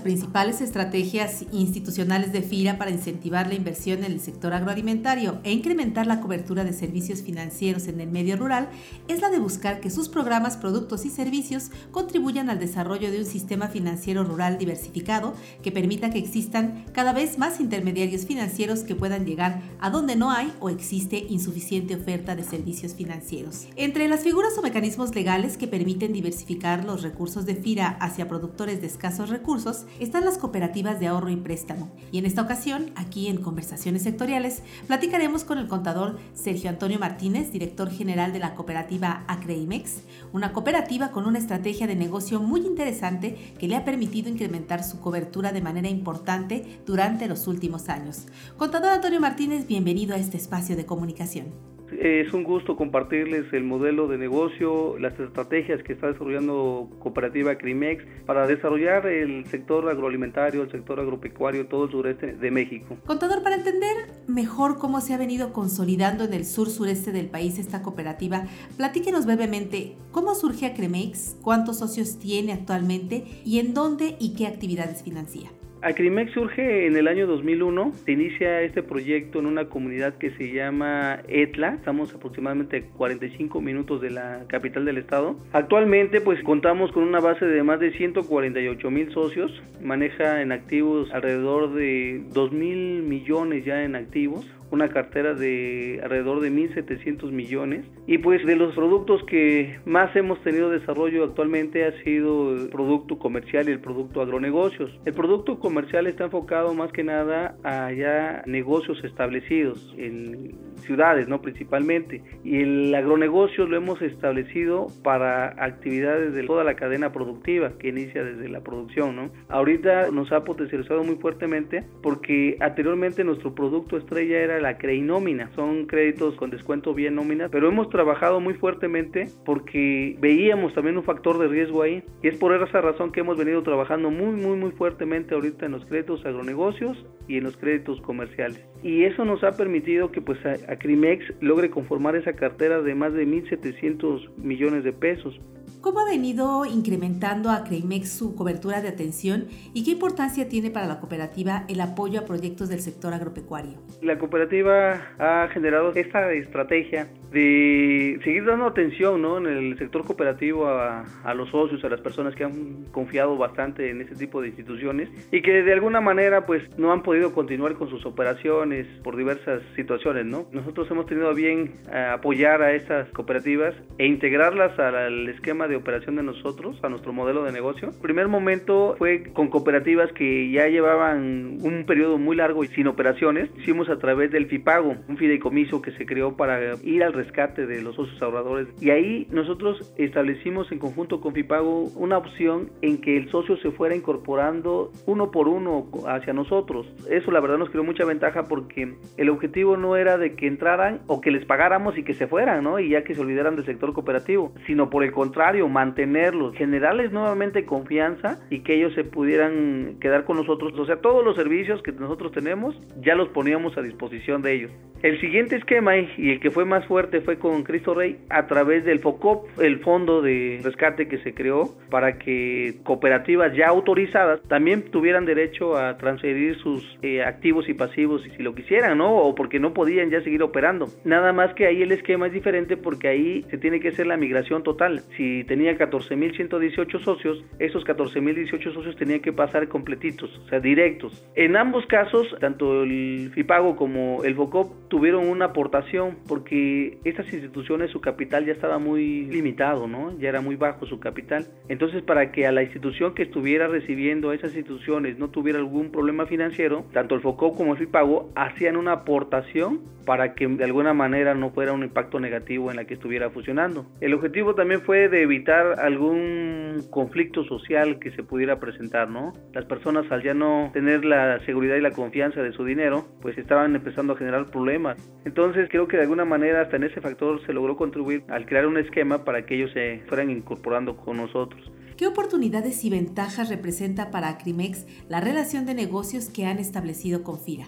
Principales estrategias institucionales de FIRA para incentivar la inversión en el sector agroalimentario e incrementar la cobertura de servicios financieros en el medio rural es la de buscar que sus programas, productos y servicios contribuyan al desarrollo de un sistema financiero rural diversificado que permita que existan cada vez más intermediarios financieros que puedan llegar a donde no hay o existe insuficiente oferta de servicios financieros. Entre las figuras o mecanismos legales que permiten diversificar los recursos de FIRA hacia productores de escasos recursos, están las cooperativas de ahorro y préstamo. Y en esta ocasión, aquí en Conversaciones Sectoriales, platicaremos con el contador Sergio Antonio Martínez, director general de la cooperativa Acreimex, una cooperativa con una estrategia de negocio muy interesante que le ha permitido incrementar su cobertura de manera importante durante los últimos años. Contador Antonio Martínez, bienvenido a este espacio de comunicación. Es un gusto compartirles el modelo de negocio, las estrategias que está desarrollando Cooperativa Crimex para desarrollar el sector agroalimentario, el sector agropecuario, todo el sureste de México. Contador, para entender mejor cómo se ha venido consolidando en el sur-sureste del país esta cooperativa, platíquenos brevemente cómo surge Acremex, cuántos socios tiene actualmente y en dónde y qué actividades financia. Acrimex surge en el año 2001, se inicia este proyecto en una comunidad que se llama Etla, estamos aproximadamente 45 minutos de la capital del estado. Actualmente pues contamos con una base de más de 148 mil socios, maneja en activos alrededor de 2 mil millones ya en activos, una cartera de alrededor de 1.700 millones. Y pues de los productos que más hemos tenido desarrollo actualmente ha sido el producto comercial y el producto agronegocios. El producto comercial está enfocado más que nada a ya negocios establecidos en ciudades, ¿no? Principalmente. Y el agronegocio lo hemos establecido para actividades de toda la cadena productiva que inicia desde la producción, ¿no? Ahorita nos ha potencializado muy fuertemente porque anteriormente nuestro producto estrella era la Creinomina, son créditos con descuento bien nómina, pero hemos trabajado muy fuertemente porque veíamos también un factor de riesgo ahí y es por esa razón que hemos venido trabajando muy muy muy fuertemente ahorita en los créditos agronegocios y en los créditos comerciales. Y eso nos ha permitido que pues Acrimex logre conformar esa cartera de más de 1.700 millones de pesos. ¿Cómo ha venido incrementando a Creimex su cobertura de atención y qué importancia tiene para la cooperativa el apoyo a proyectos del sector agropecuario? La cooperativa ha generado esta estrategia de seguir dando atención ¿no? en el sector cooperativo a, a, los socios, a las personas que han confiado bastante en este tipo de instituciones y que de alguna manera pues no han podido continuar con sus operaciones por diversas situaciones. ¿no? Nosotros hemos tenido bien eh, apoyar a estas cooperativas e integrarlas al esquema de operación de nosotros, a nuestro modelo de negocio. El primer momento fue con cooperativas que ya llevaban un periodo muy largo y sin operaciones. Hicimos a través del FIPAGO, un fideicomiso que se creó para ir al rescate de los socios ahorradores. Y ahí nosotros establecimos en conjunto con FIPAGO una opción en que el socio se fuera incorporando uno por uno hacia nosotros. Eso la verdad nos creó mucha ventaja porque el objetivo no era de que entraran o que les pagáramos y que se fueran, ¿no? Y ya que se olvidaran del sector cooperativo, sino por el contrario, mantenerlos, generarles nuevamente confianza y que ellos se pudieran quedar con nosotros. O sea, todos los servicios que nosotros tenemos ya los poníamos a disposición de ellos. El siguiente esquema y el que fue más fuerte fue con Cristo Rey a través del FOCOP, el fondo de rescate que se creó para que cooperativas ya autorizadas también tuvieran derecho a transferir sus eh, activos y pasivos si lo quisieran, ¿no? O porque no podían ya seguir operando. Nada más que ahí el esquema es diferente porque ahí se tiene que hacer la migración total. Si tenía 14.118 socios, esos 14.018 socios tenían que pasar completitos, o sea, directos. En ambos casos, tanto el FIPAGO como el FOCOP tuvieron una aportación porque estas instituciones su capital ya estaba muy limitado, ¿no? Ya era muy bajo su capital. Entonces, para que a la institución que estuviera recibiendo esas instituciones no tuviera algún problema financiero, tanto el FOCOP como el FIPAGO hacían una aportación para que de alguna manera no fuera un impacto negativo en la que estuviera funcionando. El objetivo también fue de evitar algún conflicto social que se pudiera presentar, ¿no? Las personas al ya no tener la seguridad y la confianza de su dinero, pues estaban empezando a generar problemas. Entonces creo que de alguna manera hasta en ese factor se logró contribuir al crear un esquema para que ellos se fueran incorporando con nosotros. ¿Qué oportunidades y ventajas representa para Acrimex la relación de negocios que han establecido con FIRA?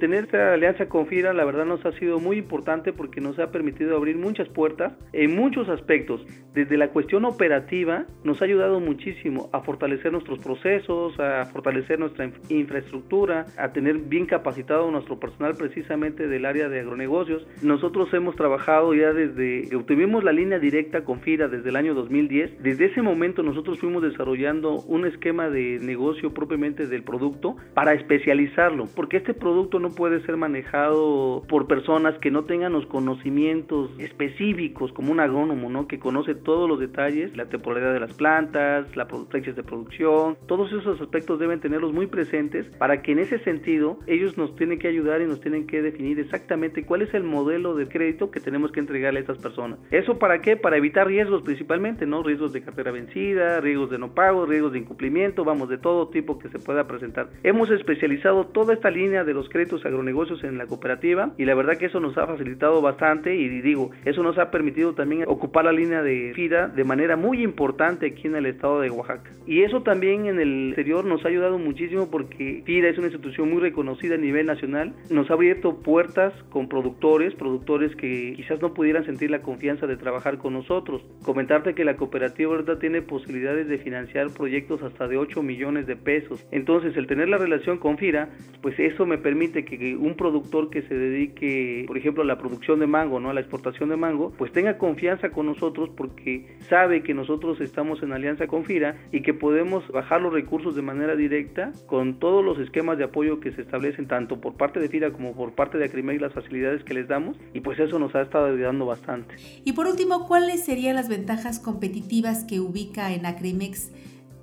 Tener esta alianza con FIRA la verdad nos ha sido muy importante porque nos ha permitido abrir muchas puertas en muchos aspectos. Desde la cuestión operativa nos ha ayudado muchísimo a fortalecer nuestros procesos, a fortalecer nuestra infraestructura, a tener bien capacitado nuestro personal precisamente del área de agronegocios. Nosotros hemos trabajado ya desde que obtuvimos la línea directa con FIRA desde el año 2010. Desde ese momento nosotros fuimos desarrollando un esquema de negocio propiamente del producto para especializarlo, porque este producto no puede ser manejado por personas que no tengan los conocimientos específicos, como un agrónomo, ¿no? Que conoce todos los detalles, la temporalidad de las plantas, las fechas de producción, todos esos aspectos deben tenerlos muy presentes para que en ese sentido ellos nos tienen que ayudar y nos tienen que definir exactamente cuál es el modelo de crédito que tenemos que entregarle a estas personas. ¿Eso para qué? Para evitar riesgos principalmente, ¿no? Riesgos de cartera vencida, riesgos de no pago, riesgos de incumplimiento, vamos, de todo tipo que se pueda presentar. Hemos especializado toda esta línea de los créditos agronegocios en la cooperativa y la verdad que eso nos ha facilitado bastante y digo, eso nos ha permitido también ocupar la línea de FIDA de manera muy importante aquí en el estado de Oaxaca. Y eso también en el exterior nos ha ayudado muchísimo porque FIDA es una institución muy reconocida a nivel nacional, nos ha abierto puertas con productores, productores que quizás no pudieran sentir la confianza de trabajar con nosotros. Comentarte que la cooperativa verdad tiene posibilidades de financiar proyectos hasta de 8 millones de pesos. Entonces, el tener la relación con FIRA, pues eso me permite que un productor que se dedique, por ejemplo, a la producción de mango, ¿no? a la exportación de mango, pues tenga confianza con nosotros porque sabe que nosotros estamos en alianza con FIRA y que podemos bajar los recursos de manera directa con todos los esquemas de apoyo que se establecen tanto por parte de FIRA como por parte de Acrimex, las facilidades que les damos y pues eso nos ha estado ayudando bastante. Y por último, ¿cuáles serían las ventajas competitivas que ubica en Acrimex?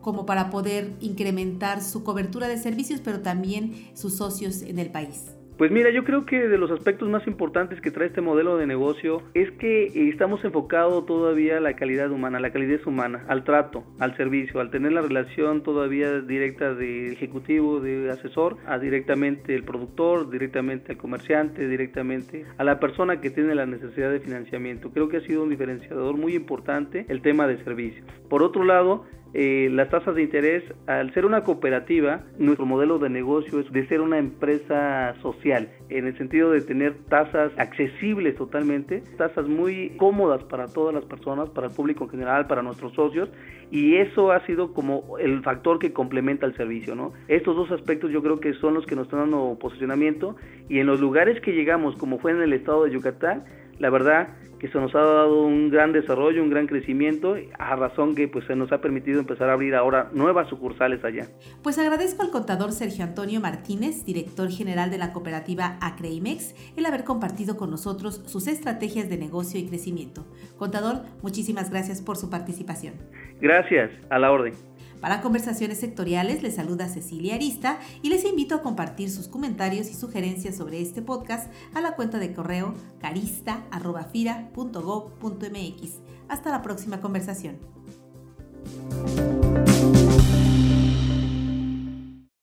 Como para poder incrementar su cobertura de servicios, pero también sus socios en el país? Pues mira, yo creo que de los aspectos más importantes que trae este modelo de negocio es que estamos enfocados todavía a la calidad humana, a la calidez humana, al trato, al servicio, al tener la relación todavía directa de ejecutivo, de asesor, a directamente el productor, directamente al comerciante, directamente a la persona que tiene la necesidad de financiamiento. Creo que ha sido un diferenciador muy importante el tema de servicio. Por otro lado, eh, las tasas de interés, al ser una cooperativa, nuestro modelo de negocio es de ser una empresa social, en el sentido de tener tasas accesibles totalmente, tasas muy cómodas para todas las personas, para el público en general, para nuestros socios, y eso ha sido como el factor que complementa el servicio, ¿no? Estos dos aspectos yo creo que son los que nos están dando posicionamiento, y en los lugares que llegamos, como fue en el estado de Yucatán, la verdad que se nos ha dado un gran desarrollo, un gran crecimiento, a razón que pues se nos ha permitido empezar a abrir ahora nuevas sucursales allá. Pues agradezco al contador Sergio Antonio Martínez, director general de la cooperativa Acreimex, el haber compartido con nosotros sus estrategias de negocio y crecimiento. Contador, muchísimas gracias por su participación. Gracias, a la orden. Para conversaciones sectoriales les saluda Cecilia Arista y les invito a compartir sus comentarios y sugerencias sobre este podcast a la cuenta de correo carista.fira.gov.mx. Hasta la próxima conversación.